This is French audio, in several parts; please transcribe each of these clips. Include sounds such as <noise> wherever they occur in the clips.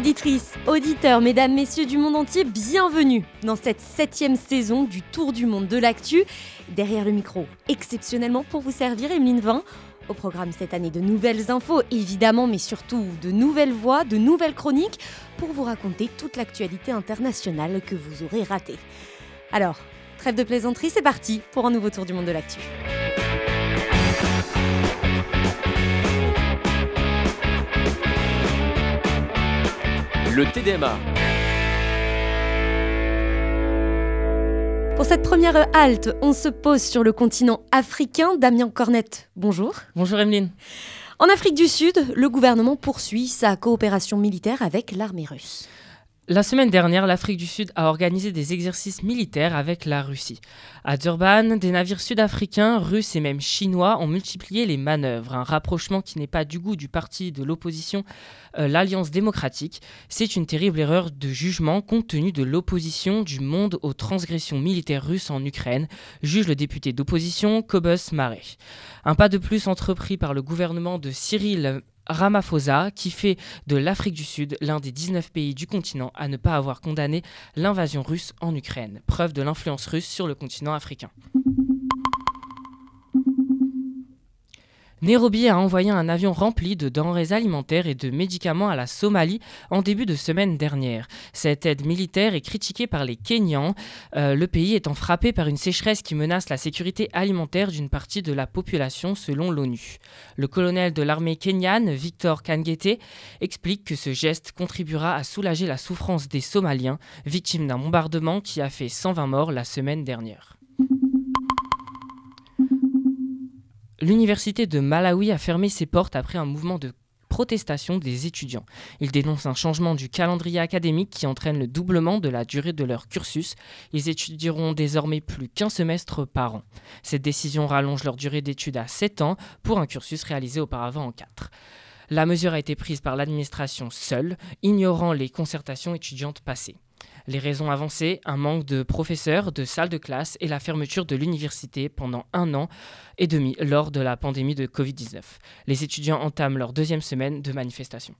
Auditrices, auditeurs, mesdames, messieurs du monde entier, bienvenue dans cette septième saison du Tour du monde de l'actu. Derrière le micro, exceptionnellement pour vous servir, Emeline Vin. Au programme cette année de nouvelles infos, évidemment, mais surtout de nouvelles voix, de nouvelles chroniques pour vous raconter toute l'actualité internationale que vous aurez ratée. Alors, trêve de plaisanterie, c'est parti pour un nouveau Tour du monde de l'actu. Le TDMA. Pour cette première halte, on se pose sur le continent africain. Damien Cornette, bonjour. Bonjour Emeline. En Afrique du Sud, le gouvernement poursuit sa coopération militaire avec l'armée russe. La semaine dernière, l'Afrique du Sud a organisé des exercices militaires avec la Russie. À Durban, des navires sud-africains, russes et même chinois ont multiplié les manœuvres, un rapprochement qui n'est pas du goût du parti de l'opposition, euh, l'Alliance démocratique. C'est une terrible erreur de jugement compte tenu de l'opposition du monde aux transgressions militaires russes en Ukraine, juge le député d'opposition Kobus Mare. Un pas de plus entrepris par le gouvernement de Cyril Ramaphosa, qui fait de l'Afrique du Sud l'un des 19 pays du continent à ne pas avoir condamné l'invasion russe en Ukraine, preuve de l'influence russe sur le continent africain. Nairobi a envoyé un avion rempli de denrées alimentaires et de médicaments à la Somalie en début de semaine dernière. Cette aide militaire est critiquée par les Kenyans, euh, le pays étant frappé par une sécheresse qui menace la sécurité alimentaire d'une partie de la population selon l'ONU. Le colonel de l'armée kenyane, Victor Kangete, explique que ce geste contribuera à soulager la souffrance des Somaliens, victimes d'un bombardement qui a fait 120 morts la semaine dernière. L'université de Malawi a fermé ses portes après un mouvement de protestation des étudiants. Ils dénoncent un changement du calendrier académique qui entraîne le doublement de la durée de leur cursus. Ils étudieront désormais plus qu'un semestre par an. Cette décision rallonge leur durée d'études à 7 ans pour un cursus réalisé auparavant en 4. La mesure a été prise par l'administration seule, ignorant les concertations étudiantes passées. Les raisons avancées, un manque de professeurs, de salles de classe et la fermeture de l'université pendant un an et demi lors de la pandémie de Covid-19. Les étudiants entament leur deuxième semaine de manifestation.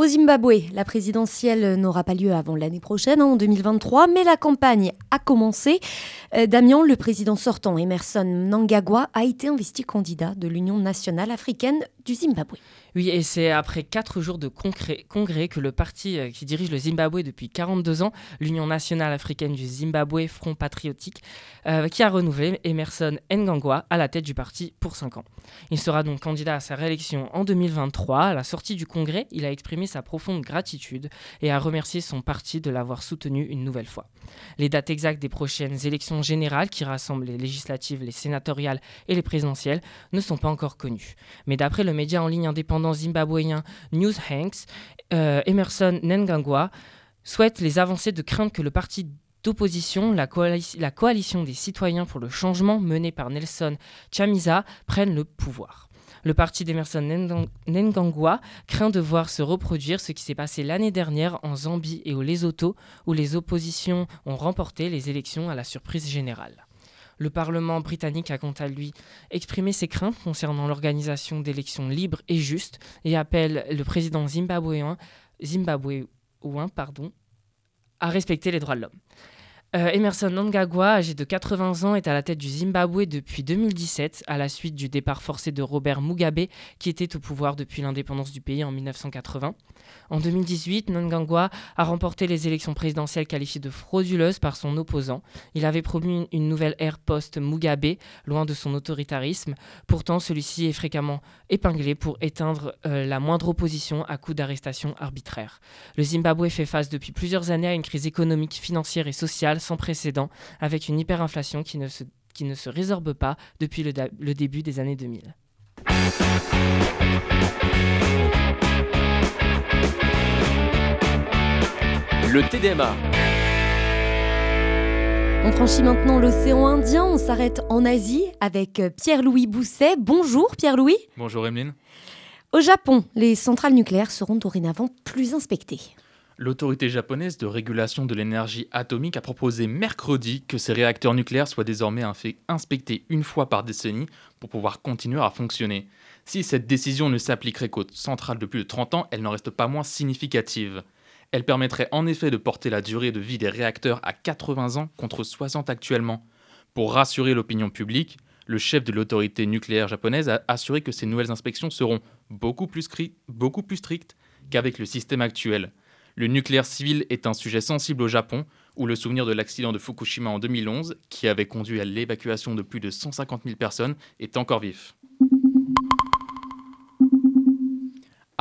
Au Zimbabwe, la présidentielle n'aura pas lieu avant l'année prochaine, en 2023, mais la campagne a commencé. Euh, Damien, le président sortant, Emerson Mnangagwa, a été investi candidat de l'Union nationale africaine du Zimbabwe. Oui, et c'est après quatre jours de congrès, que le parti euh, qui dirige le Zimbabwe depuis 42 ans, l'Union nationale africaine du Zimbabwe, Front patriotique, euh, qui a renouvelé Emerson Ngangwa à la tête du parti pour 5 ans. Il sera donc candidat à sa réélection en 2023. À la sortie du congrès, il a exprimé sa profonde gratitude et a remercié son parti de l'avoir soutenu une nouvelle fois. Les dates exactes des prochaines élections générales, qui rassemblent les législatives, les sénatoriales et les présidentielles, ne sont pas encore connues. Mais d'après le média en ligne indépendant, zimbabwéen News Hanks, euh, Emerson Nengangwa souhaite les avancées de crainte que le parti d'opposition, la, la, coalition des citoyens pour le changement menée par Nelson Chamisa, prenne le pouvoir. Le parti d'Emerson Nengangwa craint de voir se reproduire ce qui s'est passé l'année dernière en Zambie et au Lesotho, où les oppositions ont remporté les élections à la surprise générale. Le Parlement britannique a quant à lui exprimé ses craintes concernant l'organisation d'élections libres et justes et appelle le président zimbabwéen, à respecter les droits de l'homme. Euh, Emerson Nangagwa, âgé de 80 ans, est à la tête du Zimbabwe depuis 2017, à la suite du départ forcé de Robert Mugabe, qui était au pouvoir depuis l'indépendance du pays en 1980. En 2018, Nangagwa a remporté les élections présidentielles qualifiées de frauduleuses par son opposant. Il avait promu une nouvelle ère post-Mugabe, loin de son autoritarisme. Pourtant, celui-ci est fréquemment épinglé pour éteindre euh, la moindre opposition à coup d'arrestation arbitraire. Le Zimbabwe fait face depuis plusieurs années à une crise économique, financière et sociale sans précédent, avec une hyperinflation qui ne se, qui ne se résorbe pas depuis le, le début des années 2000. Le TDMA. On franchit maintenant l'océan Indien, on s'arrête en Asie avec Pierre-Louis Bousset. Bonjour Pierre-Louis. Bonjour Emeline. Au Japon, les centrales nucléaires seront dorénavant plus inspectées. L'autorité japonaise de régulation de l'énergie atomique a proposé mercredi que ces réacteurs nucléaires soient désormais inspectés une fois par décennie pour pouvoir continuer à fonctionner. Si cette décision ne s'appliquerait qu'aux centrales de plus de 30 ans, elle n'en reste pas moins significative. Elle permettrait en effet de porter la durée de vie des réacteurs à 80 ans contre 60 actuellement. Pour rassurer l'opinion publique, le chef de l'autorité nucléaire japonaise a assuré que ces nouvelles inspections seront beaucoup plus, strictes qu'avec le système actuel. Le nucléaire civil est un sujet sensible au Japon, où le souvenir de l'accident de Fukushima en 2011, qui avait conduit à l'évacuation de plus de 150 000 personnes, est encore vif.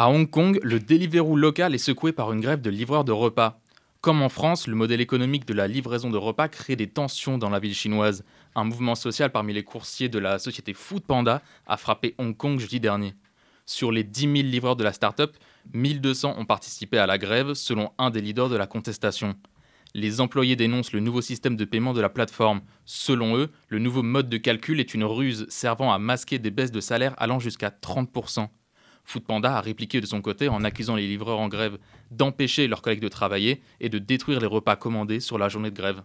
À Hong Kong, le Deliveroo local est secoué par une grève de livreurs de repas. Comme en France, le modèle économique de la livraison de repas crée des tensions dans la ville chinoise. Un mouvement social parmi les coursiers de la société Food Panda a frappé Hong Kong jeudi dernier. Sur les 10 000 livreurs de la start-up, 1200 ont participé à la grève, selon un des leaders de la contestation. Les employés dénoncent le nouveau système de paiement de la plateforme. Selon eux, le nouveau mode de calcul est une ruse servant à masquer des baisses de salaire allant jusqu'à 30%. Foodpanda a répliqué de son côté en accusant les livreurs en grève d'empêcher leurs collègues de travailler et de détruire les repas commandés sur la journée de grève.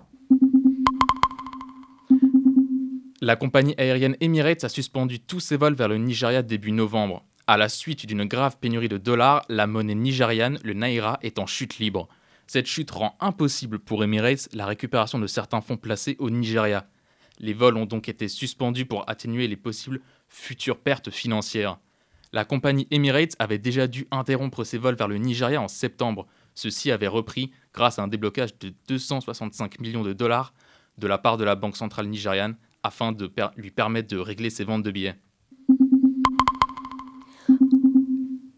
La compagnie aérienne Emirates a suspendu tous ses vols vers le Nigeria début novembre. À la suite d'une grave pénurie de dollars, la monnaie nigériane, le naira, est en chute libre. Cette chute rend impossible pour Emirates la récupération de certains fonds placés au Nigeria. Les vols ont donc été suspendus pour atténuer les possibles futures pertes financières. La compagnie Emirates avait déjà dû interrompre ses vols vers le Nigeria en septembre. Ceci avait repris grâce à un déblocage de 265 millions de dollars de la part de la Banque centrale nigériane afin de lui permettre de régler ses ventes de billets.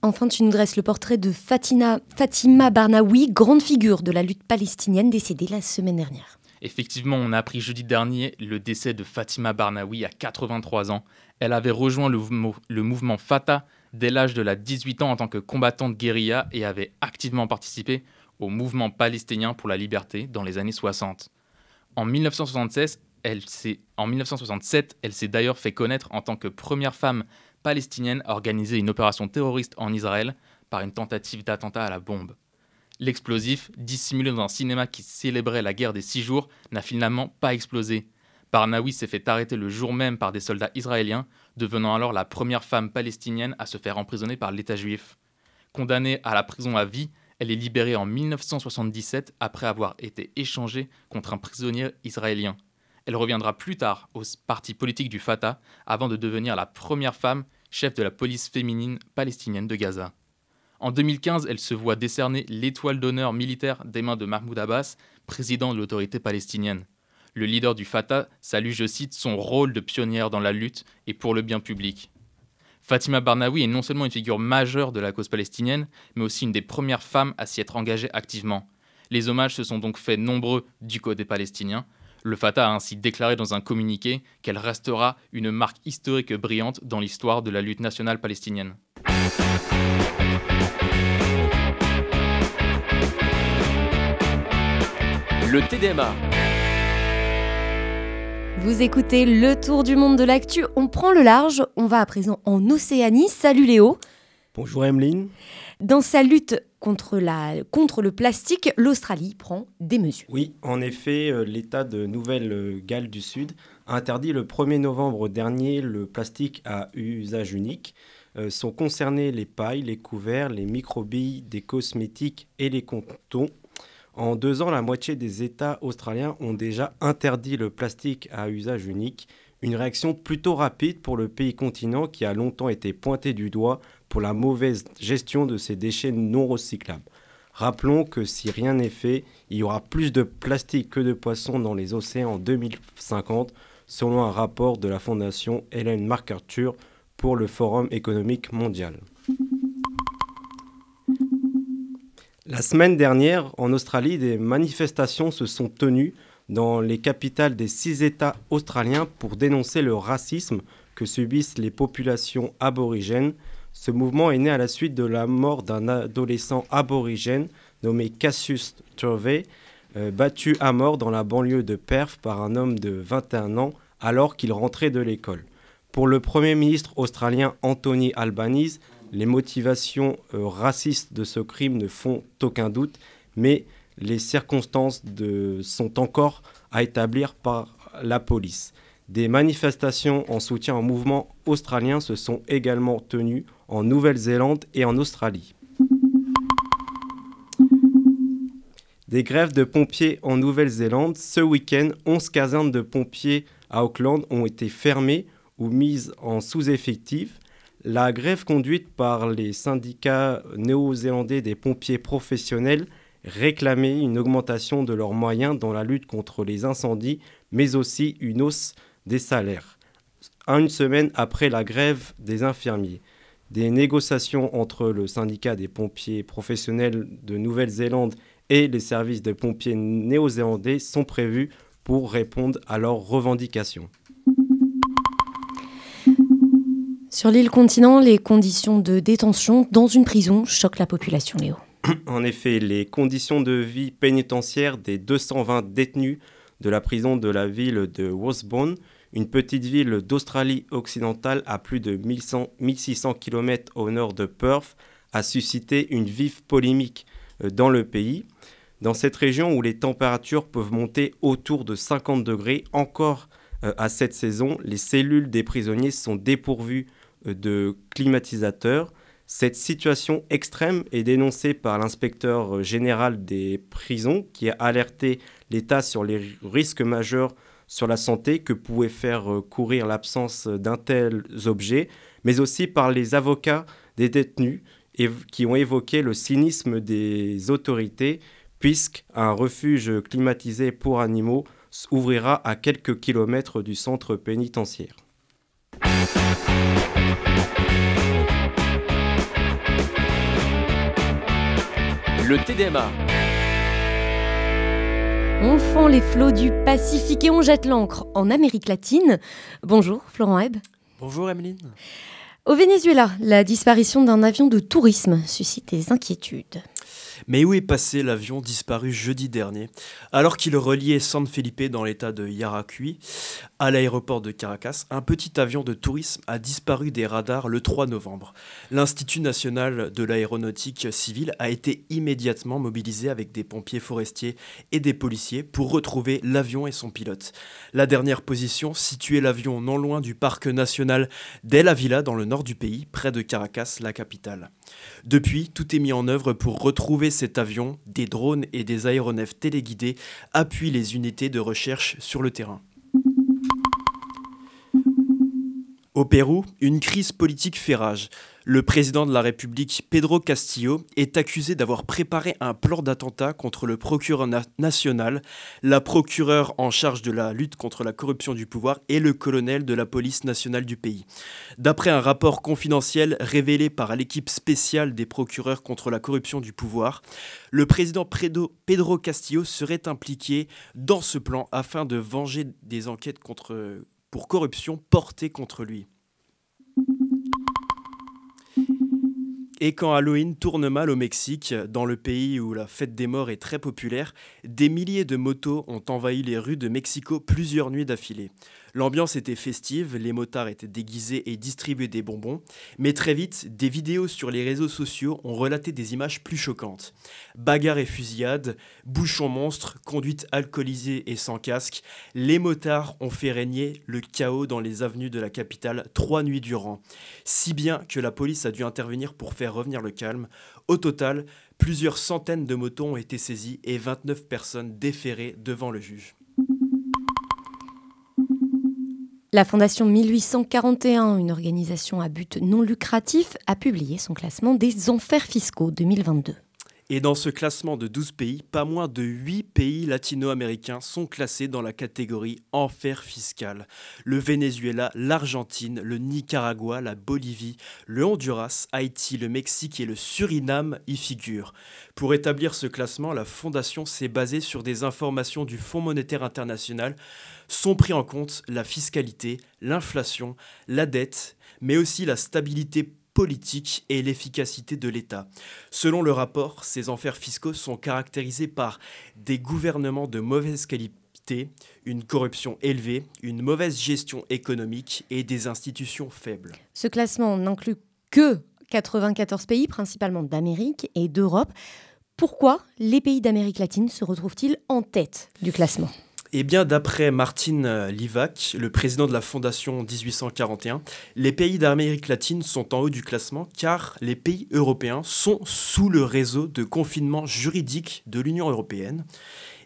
Enfin, tu nous dresses le portrait de Fatima, Fatima Barnaoui, grande figure de la lutte palestinienne décédée la semaine dernière. Effectivement, on a appris jeudi dernier le décès de Fatima Barnaoui à 83 ans. Elle avait rejoint le, mouvement Fatah dès l'âge de la 18 ans en tant que combattante guérilla et avait activement participé au mouvement palestinien pour la liberté dans les années 60. En 1976, elle en 1967, elle s'est d'ailleurs fait connaître en tant que première femme palestinienne a organisé une opération terroriste en Israël par une tentative d'attentat à la bombe. L'explosif, dissimulé dans un cinéma qui célébrait la guerre des six jours, n'a finalement pas explosé. Barnaoui s'est fait arrêter le jour même par des soldats israéliens, devenant alors la première femme palestinienne à se faire emprisonner par l'État juif. Condamnée à la prison à vie, elle est libérée en 1977 après avoir été échangée contre un prisonnier israélien. Elle reviendra plus tard au parti politique du Fatah avant de devenir la première femme chef de la police féminine palestinienne de Gaza. En 2015, elle se voit décerner l'étoile d'honneur militaire des mains de Mahmoud Abbas, président de l'autorité palestinienne. Le leader du Fatah salue, je cite, son rôle de pionnière dans la lutte et pour le bien public. Fatima Barnaoui est non seulement une figure majeure de la cause palestinienne, mais aussi une des premières femmes à s'y être engagée activement. Les hommages se sont donc faits nombreux du côté palestinien, le Fatah a ainsi déclaré dans un communiqué qu'elle restera une marque historique brillante dans l'histoire de la lutte nationale palestinienne. Le TDMA. Vous écoutez le tour du monde de l'actu, on prend le large, on va à présent en Océanie. Salut Léo. Bonjour Emeline. Dans sa lutte contre, la, contre le plastique, l'Australie prend des mesures. Oui, en effet, euh, l'État de Nouvelle-Galles du Sud a interdit le 1er novembre dernier le plastique à usage unique. Euh, sont concernés les pailles, les couverts, les microbilles des cosmétiques et les contons. En deux ans, la moitié des États australiens ont déjà interdit le plastique à usage unique. Une réaction plutôt rapide pour le pays continent qui a longtemps été pointé du doigt pour la mauvaise gestion de ces déchets non recyclables. Rappelons que si rien n'est fait, il y aura plus de plastique que de poissons dans les océans en 2050, selon un rapport de la fondation Hélène MacArthur pour le Forum économique mondial. La semaine dernière, en Australie, des manifestations se sont tenues dans les capitales des six États australiens pour dénoncer le racisme que subissent les populations aborigènes ce mouvement est né à la suite de la mort d'un adolescent aborigène nommé Cassius Turvey, euh, battu à mort dans la banlieue de Perth par un homme de 21 ans alors qu'il rentrait de l'école. Pour le Premier ministre australien Anthony Albanese, les motivations euh, racistes de ce crime ne font aucun doute, mais les circonstances sont encore à établir par la police. Des manifestations en soutien au mouvement australien se sont également tenues en Nouvelle-Zélande et en Australie. Des grèves de pompiers en Nouvelle-Zélande. Ce week-end, 11 casernes de pompiers à Auckland ont été fermées ou mises en sous-effectif. La grève conduite par les syndicats néo-zélandais des pompiers professionnels réclamait une augmentation de leurs moyens dans la lutte contre les incendies, mais aussi une hausse des salaires. Une semaine après la grève des infirmiers, des négociations entre le syndicat des pompiers professionnels de Nouvelle-Zélande et les services de pompiers néo-zélandais sont prévus pour répondre à leurs revendications. Sur l'île continent, les conditions de détention dans une prison choquent la population, Léo. <clears throat> En effet, les conditions de vie pénitentiaires des 220 détenus de la prison de la ville de Wasbone, une petite ville d'Australie occidentale à plus de 1600 km au nord de Perth, a suscité une vive polémique euh, dans le pays. Dans cette région où les températures peuvent monter autour de 50 degrés, encore euh, à cette saison, les cellules des prisonniers sont dépourvues de climatisateurs. Cette situation extrême est dénoncée par l'inspecteur général des prisons qui a alerté l'État sur les risques majeurs sur la santé que pouvait faire euh, courir l'absence d'un tel objet, mais aussi par les avocats des détenus qui ont évoqué le cynisme des autorités puisqu'un refuge climatisé pour animaux ouvrira à quelques kilomètres du centre pénitentiaire. Le TDMA. On fend les flots du Pacifique et on jette l'encre en Amérique latine. Bonjour Florent Hebb. Bonjour Emeline. Au Venezuela, la disparition d'un avion de tourisme suscite des inquiétudes. Mais où est passé l'avion disparu jeudi dernier Alors qu'il reliait San Felipe dans l'état de Yaracuy à l'aéroport de Caracas, un petit avion de tourisme a disparu des radars le 3 novembre. L'Institut national de l'aéronautique civile a été immédiatement mobilisé avec des pompiers forestiers et des policiers pour retrouver l'avion et son pilote. La dernière position situait l'avion non loin du parc national d'El Avila dans le nord du pays, près de Caracas, la capitale. Depuis, tout est mis en œuvre pour retrouver cet avion. Des drones et des aéronefs téléguidés appuient les unités de recherche sur le terrain. Au Pérou, une crise politique fait rage. Le président de la République, Pedro Castillo, est accusé d'avoir préparé un plan d'attentat contre le procureur national, la procureure en charge de la lutte contre la corruption du pouvoir et le colonel de la police nationale du pays. D'après un rapport confidentiel révélé par l'équipe spéciale des procureurs contre la corruption du pouvoir, le président Pedro Castillo serait impliqué dans ce plan afin de venger des enquêtes contre pour corruption portée contre lui. Et quand Halloween tourne mal au Mexique, dans le pays où la fête des morts est très populaire, des milliers de motos ont envahi les rues de Mexico plusieurs nuits d'affilée. L'ambiance était festive, les motards étaient déguisés et distribuaient des bonbons, mais très vite, des vidéos sur les réseaux sociaux ont relaté des images plus choquantes. Bagarres et fusillades, bouchons monstres, conduite alcoolisée et sans casque, les motards ont fait régner le chaos dans les avenues de la capitale trois nuits durant, si bien que la police a dû intervenir pour faire revenir le calme. Au total, plusieurs centaines de motos ont été saisies et 29 personnes déférées devant le juge. La Fondation 1841, une organisation à but non lucratif, a publié son classement des enfers fiscaux 2022. Et dans ce classement de 12 pays, pas moins de 8 pays latino-américains sont classés dans la catégorie enfer fiscal. Le Venezuela, l'Argentine, le Nicaragua, la Bolivie, le Honduras, Haïti, le Mexique et le Suriname y figurent. Pour établir ce classement, la Fondation s'est basée sur des informations du Fonds monétaire international. Sont pris en compte la fiscalité, l'inflation, la dette, mais aussi la stabilité politique et l'efficacité de l'État. Selon le rapport, ces enfers fiscaux sont caractérisés par des gouvernements de mauvaise qualité, une corruption élevée, une mauvaise gestion économique et des institutions faibles. Ce classement n'inclut que 94 pays, principalement d'Amérique et d'Europe. Pourquoi les pays d'Amérique latine se retrouvent-ils en tête du classement? Eh bien, d'après Martin euh, Livac, le président de la Fondation 1841, les pays d'Amérique latine sont en haut du classement car les pays européens sont sous le réseau de confinement juridique de l'Union européenne.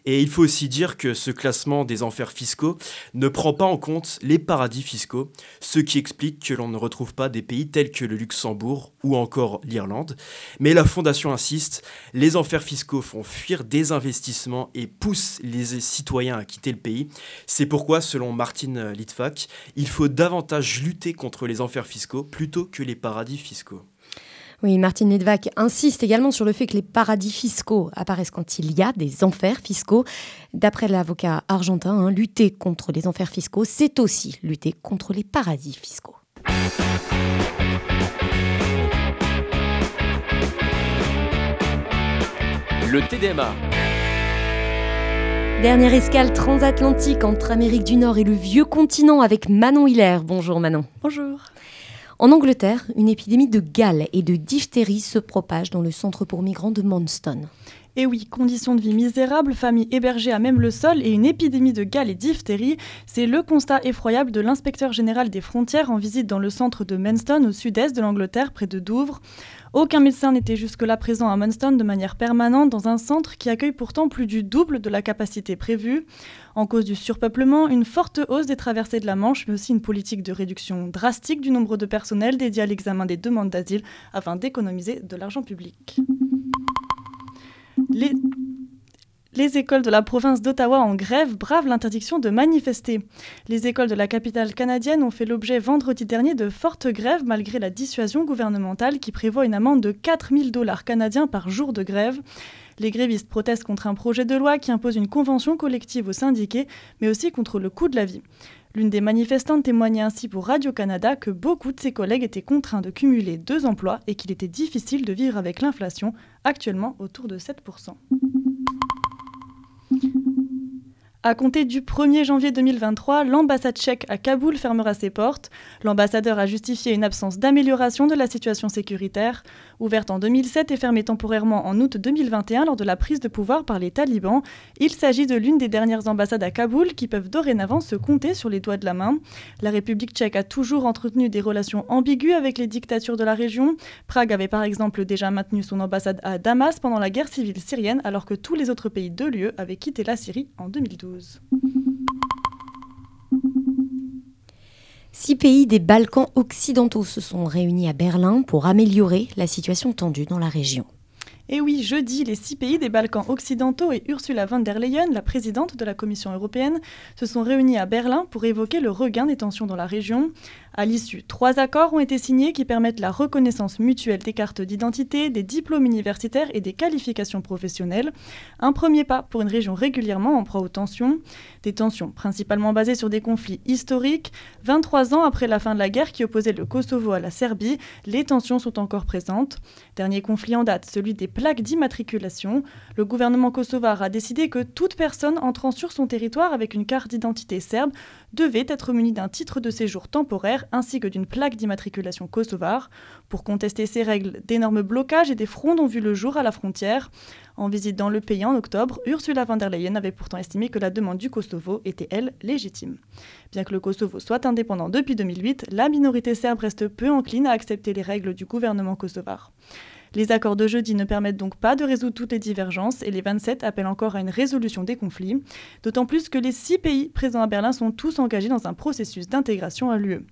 Et il faut aussi dire que ce classement des enfers fiscaux ne prend pas en compte les paradis fiscaux, ce qui explique que l'on ne retrouve pas des pays tels que le Luxembourg ou encore l'Irlande. Mais la Fondation insiste, les enfers fiscaux font fuir des investissements et poussent les citoyens à quitter le pays. C'est pourquoi, selon Martin Litvak, il faut davantage lutter contre les enfers fiscaux plutôt que les paradis fiscaux. Oui, Martine Nedvak insiste également sur le fait que les paradis fiscaux apparaissent quand il y a des enfers fiscaux. D'après l'avocat argentin, hein, lutter contre les enfers fiscaux, c'est aussi lutter contre les paradis fiscaux. Le TDMA. Dernière escale transatlantique entre Amérique du Nord et le vieux continent avec Manon Hiller. Bonjour Manon. Bonjour. En Angleterre, une épidémie de gale et de diphtérie se propage dans le centre pour migrants de Manston. Et oui, conditions de vie misérables, familles hébergées à même le sol et une épidémie de gale et diphtérie, c'est le constat effroyable de l'inspecteur général des frontières en visite dans le centre de Manston au sud-est de l'Angleterre, près de Douvres. Aucun médecin n'était jusque-là présent à Manston de manière permanente dans un centre qui accueille pourtant plus du double de la capacité prévue. En cause du surpeuplement, une forte hausse des traversées de la Manche, mais aussi une politique de réduction drastique du nombre de personnel dédié à l'examen des demandes d'asile afin d'économiser de l'argent public. Les... Les écoles de la province d'Ottawa en grève bravent l'interdiction de manifester. Les écoles de la capitale canadienne ont fait l'objet vendredi dernier de fortes grèves malgré la dissuasion gouvernementale qui prévoit une amende de 4000 dollars canadiens par jour de grève. Les grévistes protestent contre un projet de loi qui impose une convention collective aux syndiqués, mais aussi contre le coût de la vie. L'une des manifestantes témoignait ainsi pour Radio-Canada que beaucoup de ses collègues étaient contraints de cumuler deux emplois et qu'il était difficile de vivre avec l'inflation, actuellement autour de 7%. À compter du 1er janvier 2023, l'ambassade tchèque à Kaboul fermera ses portes. L'ambassadeur a justifié une absence d'amélioration de la situation sécuritaire. Ouverte en 2007 et fermée temporairement en août 2021 lors de la prise de pouvoir par les talibans, il s'agit de l'une des dernières ambassades à Kaboul qui peuvent dorénavant se compter sur les doigts de la main. La République tchèque a toujours entretenu des relations ambiguës avec les dictatures de la région. Prague avait par exemple déjà maintenu son ambassade à Damas pendant la guerre civile syrienne alors que tous les autres pays de l'UE avaient quitté la Syrie en 2012. Six pays des Balkans occidentaux se sont réunis à Berlin pour améliorer la situation tendue dans la région. Et oui, jeudi, les six pays des Balkans occidentaux et Ursula von der Leyen, la présidente de la Commission européenne, se sont réunis à Berlin pour évoquer le regain des tensions dans la région. À l'issue, trois accords ont été signés qui permettent la reconnaissance mutuelle des cartes d'identité, des diplômes universitaires et des qualifications professionnelles. Un premier pas pour une région régulièrement en proie aux tensions. Des tensions principalement basées sur des conflits historiques. 23 ans après la fin de la guerre qui opposait le Kosovo à la Serbie, les tensions sont encore présentes. Dernier conflit en date, celui des plaques d'immatriculation. Le gouvernement kosovar a décidé que toute personne entrant sur son territoire avec une carte d'identité serbe devait être munie d'un titre de séjour temporaire ainsi que d'une plaque d'immatriculation kosovare. Pour contester ces règles, d'énormes blocages et des frondes ont vu le jour à la frontière. En visite dans le pays en octobre, Ursula von der Leyen avait pourtant estimé que la demande du Kosovo était, elle, légitime. Bien que le Kosovo soit indépendant depuis 2008, la minorité serbe reste peu encline à accepter les règles du gouvernement kosovar. Les accords de jeudi ne permettent donc pas de résoudre toutes les divergences et les 27 appellent encore à une résolution des conflits, d'autant plus que les six pays présents à Berlin sont tous engagés dans un processus d'intégration à l'UE.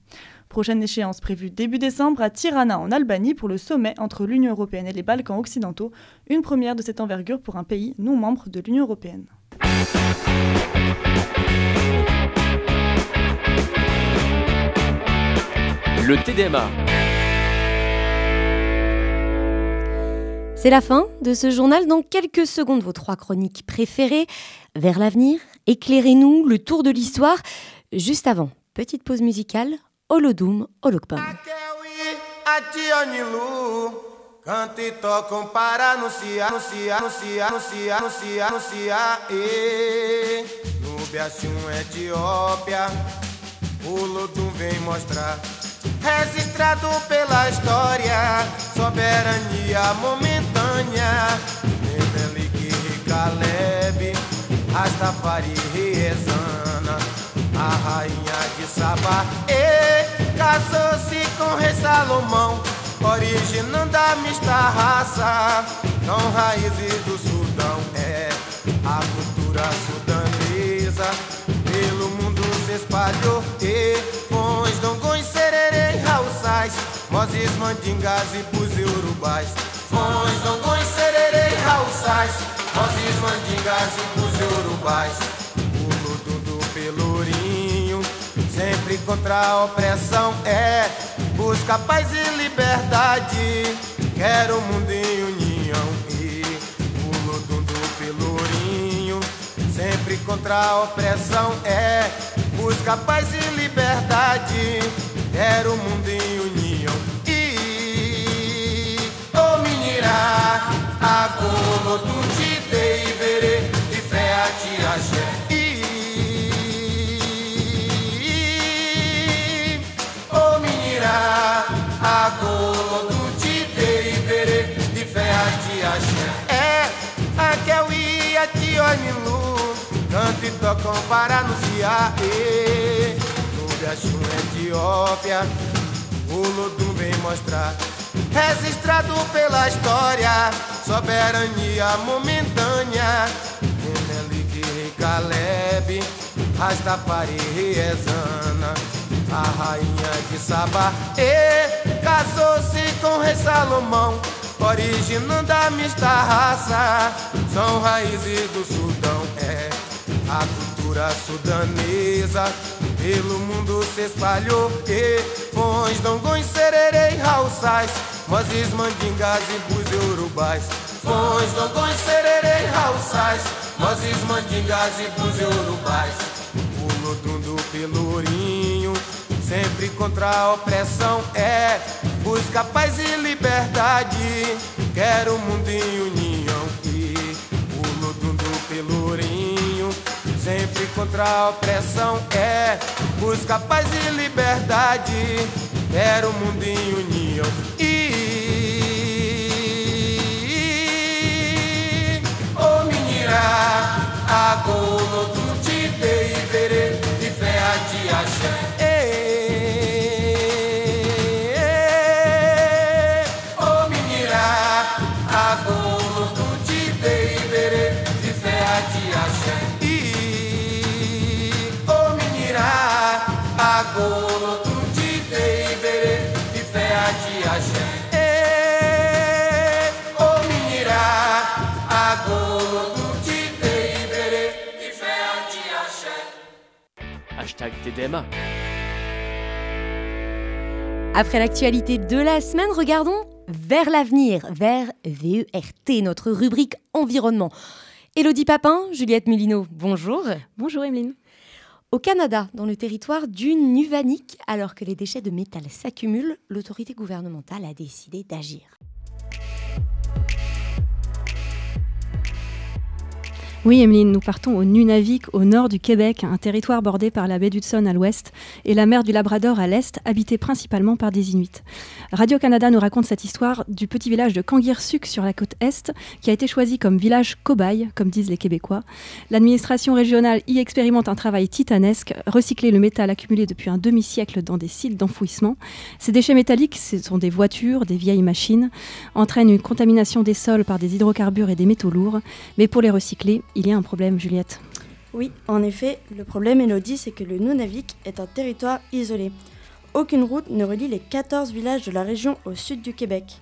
Prochaine échéance prévue début décembre à Tirana en Albanie pour le sommet entre l'Union européenne et les Balkans occidentaux, une première de cette envergure pour un pays non membre de l'Union européenne. Le TDMA. C'est la fin de ce journal. Dans quelques secondes, vos trois chroniques préférées. Vers l'avenir, éclairez-nous le tour de l'histoire. Juste avant, petite pause musicale. Holodum, Holokpam. Canta e tocam para anunciar, anunciar, anunciar, anunciar, anunciar, anunciar. E no Etiópia, o Lodum vem mostrar. registrado pela história, soberania momentânea. Caleb, Rastafari Rezana, a rainha de Sabá. E casou-se com rei Salomão, originando a mista raça. São raízes do Sudão, é a cultura sudanesa. Pelo mundo se espalhou e pões dongões, sererê, rauçais, mozes, mandingas e buzis urubais. Pões dongões, sererê, rauçais, mozes, mandingas e buzis urubais. O luto do pelourinho, sempre contra a opressão, é busca paz e liberdade. Quero um mundo em união e o luto do pelourinho, sempre contra a opressão, é busca paz e liberdade. Canto e tocam para anunciar. E no Biachum, Etiópia, o Lodum vem mostrar. Registrado pela história, soberania momentânea. Menelik, Rei Caleb, Rastafari, Rezana, a rainha de Sabá. E casou-se com o Rei Salomão, originando a mista raça. São raízes do Sudão, é a cultura sudanesa pelo mundo se espalhou e pões dongões, sererê e rauçais, mozes, mandingas e bus urubais. Pões dongões, sererê e rauçais, mozes, mandingas e bus urubais. O lodum do pelourinho, sempre contra a opressão, é busca paz e liberdade. Quero um mundo em união e o lodum do pelourinho sempre contra a opressão é. Busca paz e liberdade quero um mundo em união. E o menirá agolo do te deiberê de fé a te axé te de fé a te Hashtag TDMA. Après l'actualité de la semaine, regardons vers l'avenir, vers VERT, notre rubrique environnement. Élodie Papin, Juliette Mulino, bonjour. Bonjour Emeline. Au Canada, dans le territoire du Nuvanic, alors que les déchets de métal s'accumulent, l'autorité gouvernementale a décidé d'agir. Oui, Emeline, nous partons au Nunavik, au nord du Québec, un territoire bordé par la baie d'Hudson à l'ouest et la mer du Labrador à l'est, habité principalement par des Inuits. Radio-Canada nous raconte cette histoire du petit village de Kangirsuk sur la côte est, qui a été choisi comme village cobaye, comme disent les Québécois. L'administration régionale y expérimente un travail titanesque, recycler le métal accumulé depuis un demi-siècle dans des sites d'enfouissement. Ces déchets métalliques, ce sont des voitures, des vieilles machines, entraînent une contamination des sols par des hydrocarbures et des métaux lourds, mais pour les recycler, il y a un problème, Juliette. Oui, en effet, le problème, Elodie, c'est que le Nunavik est un territoire isolé. Aucune route ne relie les 14 villages de la région au sud du Québec.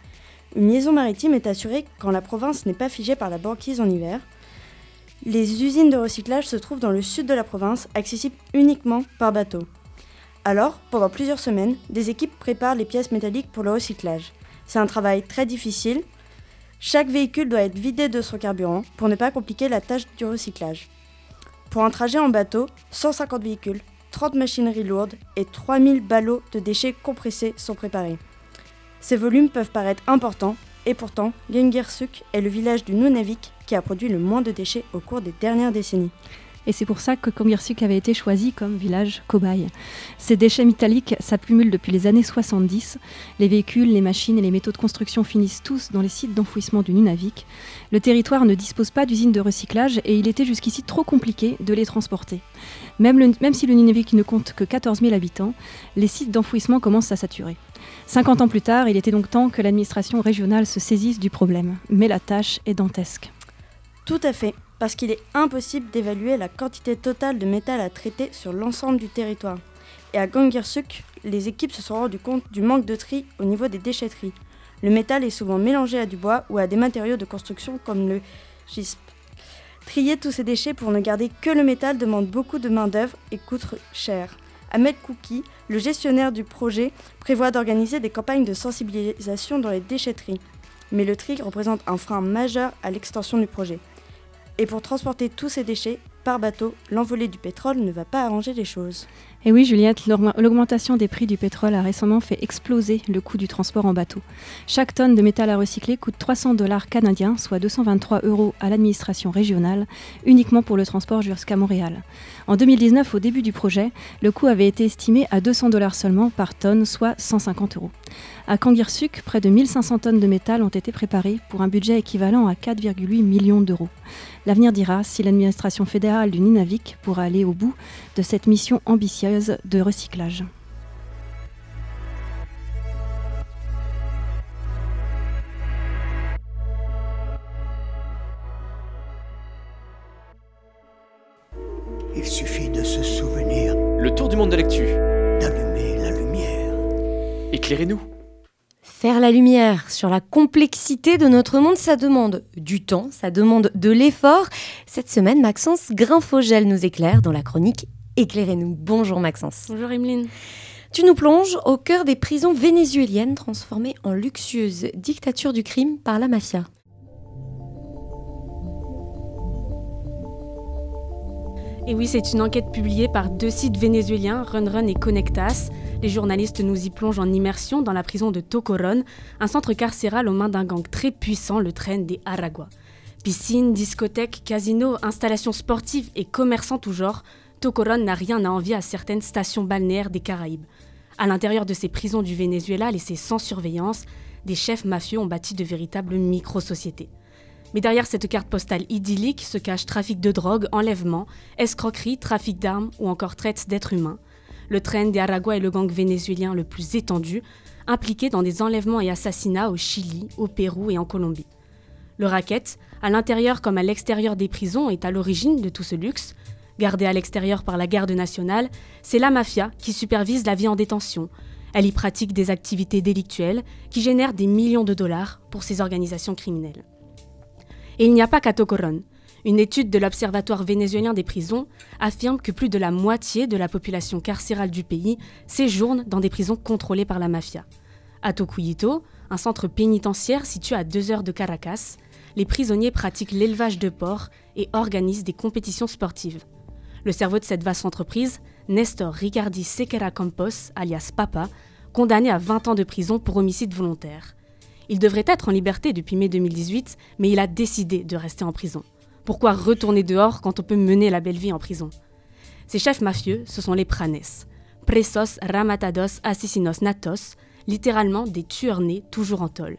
Une liaison maritime est assurée quand la province n'est pas figée par la banquise en hiver. Les usines de recyclage se trouvent dans le sud de la province, accessibles uniquement par bateau. Alors, pendant plusieurs semaines, des équipes préparent les pièces métalliques pour le recyclage. C'est un travail très difficile. Chaque véhicule doit être vidé de son carburant pour ne pas compliquer la tâche du recyclage. Pour un trajet en bateau, 150 véhicules, 30 machineries lourdes et 3000 ballots de déchets compressés sont préparés. Ces volumes peuvent paraître importants, et pourtant, Gengirsuk est le village du Nunavik qui a produit le moins de déchets au cours des dernières décennies. Et c'est pour ça que Kangirsuk avait été choisi comme village cobaye. Ces déchets métalliques s'accumulent depuis les années 70. Les véhicules, les machines et les métaux de construction finissent tous dans les sites d'enfouissement du Nunavik. Le territoire ne dispose pas d'usine de recyclage et il était jusqu'ici trop compliqué de les transporter. Même, même si le Nunavik ne compte que 14 000 habitants, les sites d'enfouissement commencent à saturer. 50 ans plus tard, il était donc temps que l'administration régionale se saisisse du problème. Mais la tâche est dantesque. Tout à fait, parce qu'il est impossible d'évaluer la quantité totale de métal à traiter sur l'ensemble du territoire. Et à Gangirsuk, les équipes se sont rendues compte du manque de tri au niveau des déchetteries. Le métal est souvent mélangé à du bois ou à des matériaux de construction comme le gisp. Trier tous ces déchets pour ne garder que le métal demande beaucoup de main-d'œuvre et coûte cher. Ahmed Kouki, le gestionnaire du projet, prévoit d'organiser des campagnes de sensibilisation dans les déchetteries. Mais le tri représente un frein majeur à l'extension du projet. Et pour transporter tous ces déchets par bateau, l'envolée du pétrole ne va pas arranger les choses. Et oui, Juliette, l'augmentation des prix du pétrole a récemment fait exploser le coût du transport en bateau. Chaque tonne de métal à recycler coûte 300 dollars canadiens, soit 223 euros à l'administration régionale, uniquement pour le transport jusqu'à Montréal. En 2019, au début du projet, le coût avait été estimé à 200 dollars seulement par tonne, soit 150 euros. À Kangirsuk, près de 1500 tonnes de métal ont été préparées pour un budget équivalent à 4,8 millions d'euros. L'avenir dira si l'administration fédérale du Nunavik pourra aller au bout de cette mission ambitieuse de recyclage. Il suffit de se souvenir. Le tour du monde de l'actu. D'allumer la lumière. Éclairez-nous. Faire la lumière sur la complexité de notre monde, ça demande du temps, ça demande de l'effort. Cette semaine, Maxence Grinfogel nous éclaire dans la chronique Éclairez-nous. Bonjour Maxence. Bonjour Emeline. Tu nous plonges au cœur des prisons vénézuéliennes transformées en luxueuse dictature du crime par la mafia. Et oui, c'est une enquête publiée par deux sites vénézuéliens, Runrun et Connectas. Les journalistes nous y plongent en immersion dans la prison de Tocoron, un centre carcéral aux mains d'un gang très puissant, le train des Aragua. Piscines, discothèques, casinos, installations sportives et commerçants tout genre, Tocoron n'a rien à envier à certaines stations balnéaires des Caraïbes. À l'intérieur de ces prisons du Venezuela laissées sans surveillance, des chefs mafieux ont bâti de véritables micro-sociétés. Mais derrière cette carte postale idyllique se cache trafic de drogue, enlèvement, escroquerie, trafic d'armes ou encore traite d'êtres humains. Le train des Aragua est le gang vénézuélien le plus étendu, impliqué dans des enlèvements et assassinats au Chili, au Pérou et en Colombie. Le racket, à l'intérieur comme à l'extérieur des prisons, est à l'origine de tout ce luxe. Gardé à l'extérieur par la garde nationale, c'est la mafia qui supervise la vie en détention. Elle y pratique des activités délictuelles qui génèrent des millions de dollars pour ces organisations criminelles. Et il n'y a pas qu'à Tocoron. Une étude de l'Observatoire vénézuélien des prisons affirme que plus de la moitié de la population carcérale du pays séjourne dans des prisons contrôlées par la mafia. À Tocuyito, un centre pénitentiaire situé à deux heures de Caracas, les prisonniers pratiquent l'élevage de porcs et organisent des compétitions sportives. Le cerveau de cette vaste entreprise, Nestor Ricardi Sequeira Campos, alias Papa, condamné à 20 ans de prison pour homicide volontaire. Il devrait être en liberté depuis mai 2018, mais il a décidé de rester en prison. Pourquoi retourner dehors quand on peut mener la belle vie en prison? Ces chefs mafieux, ce sont les pranes. Presos ramatados asesinos natos, littéralement des tueurs nés toujours en tôle.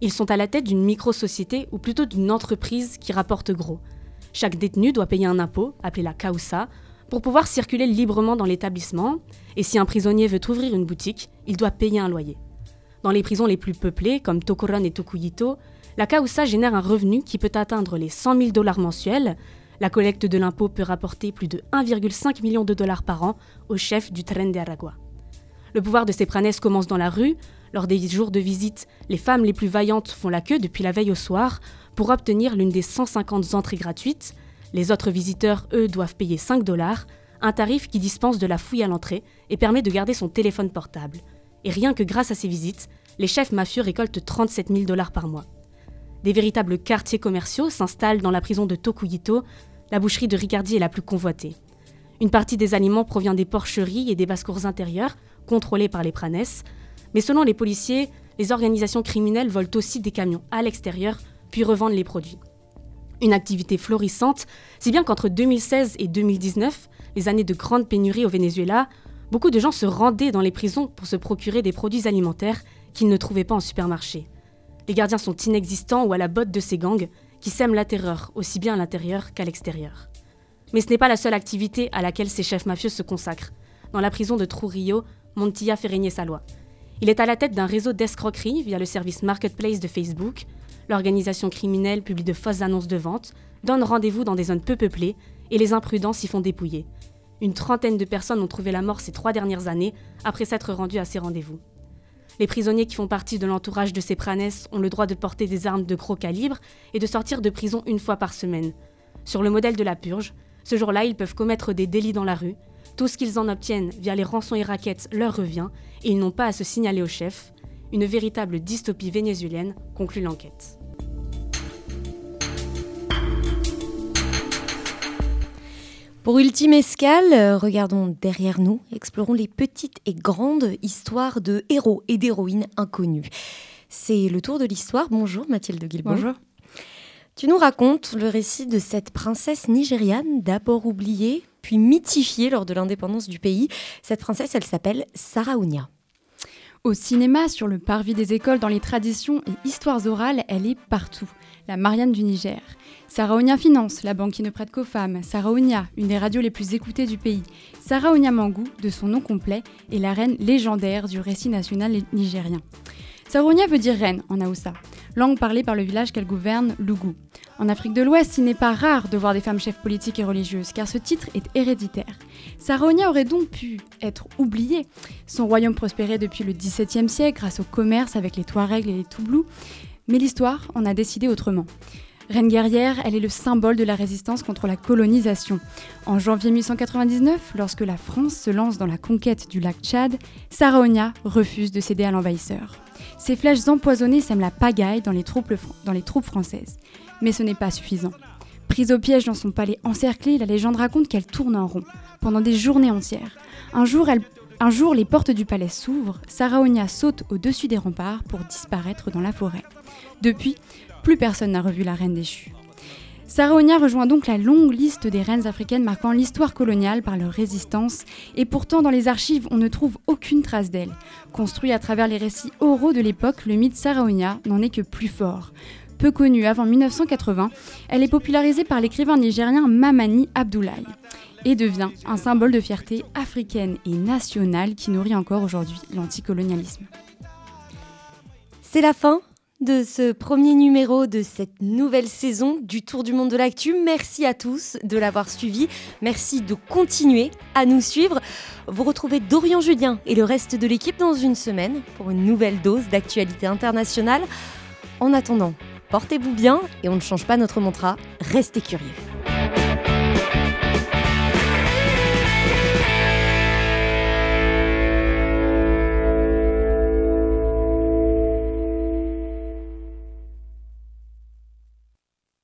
Ils sont à la tête d'une micro-société ou plutôt d'une entreprise qui rapporte gros. Chaque détenu doit payer un impôt, appelé la causa, pour pouvoir circuler librement dans l'établissement, et si un prisonnier veut ouvrir une boutique, il doit payer un loyer. Dans les prisons les plus peuplées, comme Tocoron et Tokuyito, la causa génère un revenu qui peut atteindre les 100 000 dollars mensuels. La collecte de l'impôt peut rapporter plus de 1,5 million de dollars par an au chef du Tren de Aragua. Le pouvoir de ces commence dans la rue. Lors des jours de visite, les femmes les plus vaillantes font la queue depuis la veille au soir pour obtenir l'une des 150 entrées gratuites. Les autres visiteurs, eux, doivent payer 5 dollars, un tarif qui dispense de la fouille à l'entrée et permet de garder son téléphone portable. Et rien que grâce à ces visites, les chefs mafieux récoltent 37 000 dollars par mois. Des véritables quartiers commerciaux s'installent dans la prison de Tokuyito, la boucherie de Ricardi est la plus convoitée. Une partie des aliments provient des porcheries et des basses-cours intérieures, contrôlées par les pranes, mais selon les policiers, les organisations criminelles volent aussi des camions à l'extérieur, puis revendent les produits. Une activité florissante, si bien qu'entre 2016 et 2019, les années de grande pénurie au Venezuela, beaucoup de gens se rendaient dans les prisons pour se procurer des produits alimentaires qu'ils ne trouvaient pas en supermarché. Les gardiens sont inexistants ou à la botte de ces gangs qui sèment la terreur aussi bien à l'intérieur qu'à l'extérieur. Mais ce n'est pas la seule activité à laquelle ces chefs mafieux se consacrent. Dans la prison de Trujillo, Montilla Ferreñe Salois. Il est à la tête d'un réseau d'escroquerie via le service Marketplace de Facebook. L'organisation criminelle publie de fausses annonces de vente, donne rendez-vous dans des zones peu peuplées et les imprudents s'y font dépouiller. Une trentaine de personnes ont trouvé la mort ces trois dernières années après s'être rendues à ces rendez-vous. Les prisonniers qui font partie de l'entourage de ces pranes ont le droit de porter des armes de gros calibre et de sortir de prison une fois par semaine. Sur le modèle de la purge, ce jour-là, ils peuvent commettre des délits dans la rue. Tout ce qu'ils en obtiennent via les rançons et raquettes leur revient et ils n'ont pas à se signaler au chef. Une véritable dystopie vénézuélienne conclut l'enquête. Pour Ultime Escale, euh, regardons derrière nous, explorons les petites et grandes histoires de héros et d'héroïnes inconnus. C'est le tour de l'histoire. Bonjour Mathilde Guilbault. Bonjour. Tu nous racontes le récit de cette princesse nigériane, d'abord oubliée, puis mythifiée lors de l'indépendance du pays. Cette princesse, elle s'appelle Sarah Ounia. Au cinéma, sur le parvis des écoles, dans les traditions et histoires orales, elle est partout. La Marianne du Niger. Sarah Ounia Finance, la banque qui ne prête qu'aux femmes. Sarah Ounia, une des radios les plus écoutées du pays. Sarah Ounia Mangou, de son nom complet, est la reine légendaire du récit national nigérien. Sarah Ounia veut dire reine en Aoussa, langue parlée par le village qu'elle gouverne, Lougou. En Afrique de l'Ouest, il n'est pas rare de voir des femmes chefs politiques et religieuses, car ce titre est héréditaire. Saronia aurait donc pu être oubliée. Son royaume prospérait depuis le XVIIe siècle grâce au commerce avec les Touaregs et les Toublous, mais l'histoire en a décidé autrement. Reine guerrière, elle est le symbole de la résistance contre la colonisation. En janvier 1899, lorsque la France se lance dans la conquête du lac Tchad, Saraonia refuse de céder à l'envahisseur. Ses flèches empoisonnées sèment la pagaille dans les troupes, françaises. Mais ce n'est pas suffisant. Prise au piège dans son palais encerclé, la légende raconte qu'elle tourne en rond pendant des journées entières. Un jour, un jour les portes du palais s'ouvrent, Saraonia saute au-dessus des remparts pour disparaître dans la forêt. Depuis, plus personne n'a revu la reine déchue. Saraonia rejoint donc la longue liste des reines africaines marquant l'histoire coloniale par leur résistance, et pourtant dans les archives on ne trouve aucune trace d'elle. Construit à travers les récits oraux de l'époque, le mythe Saraonia n'en est que plus fort. Peu connue avant 1980, elle est popularisée par l'écrivain nigérien Mamani Abdoulaye et devient un symbole de fierté africaine et nationale qui nourrit encore aujourd'hui l'anticolonialisme. C'est la fin de ce premier numéro de cette nouvelle saison du Tour du monde de l'actu. Merci à tous de l'avoir suivi. Merci de continuer à nous suivre. Vous retrouvez Dorian Julien et le reste de l'équipe dans une semaine pour une nouvelle dose d'actualité internationale. En attendant, portez-vous bien et on ne change pas notre mantra, restez curieux.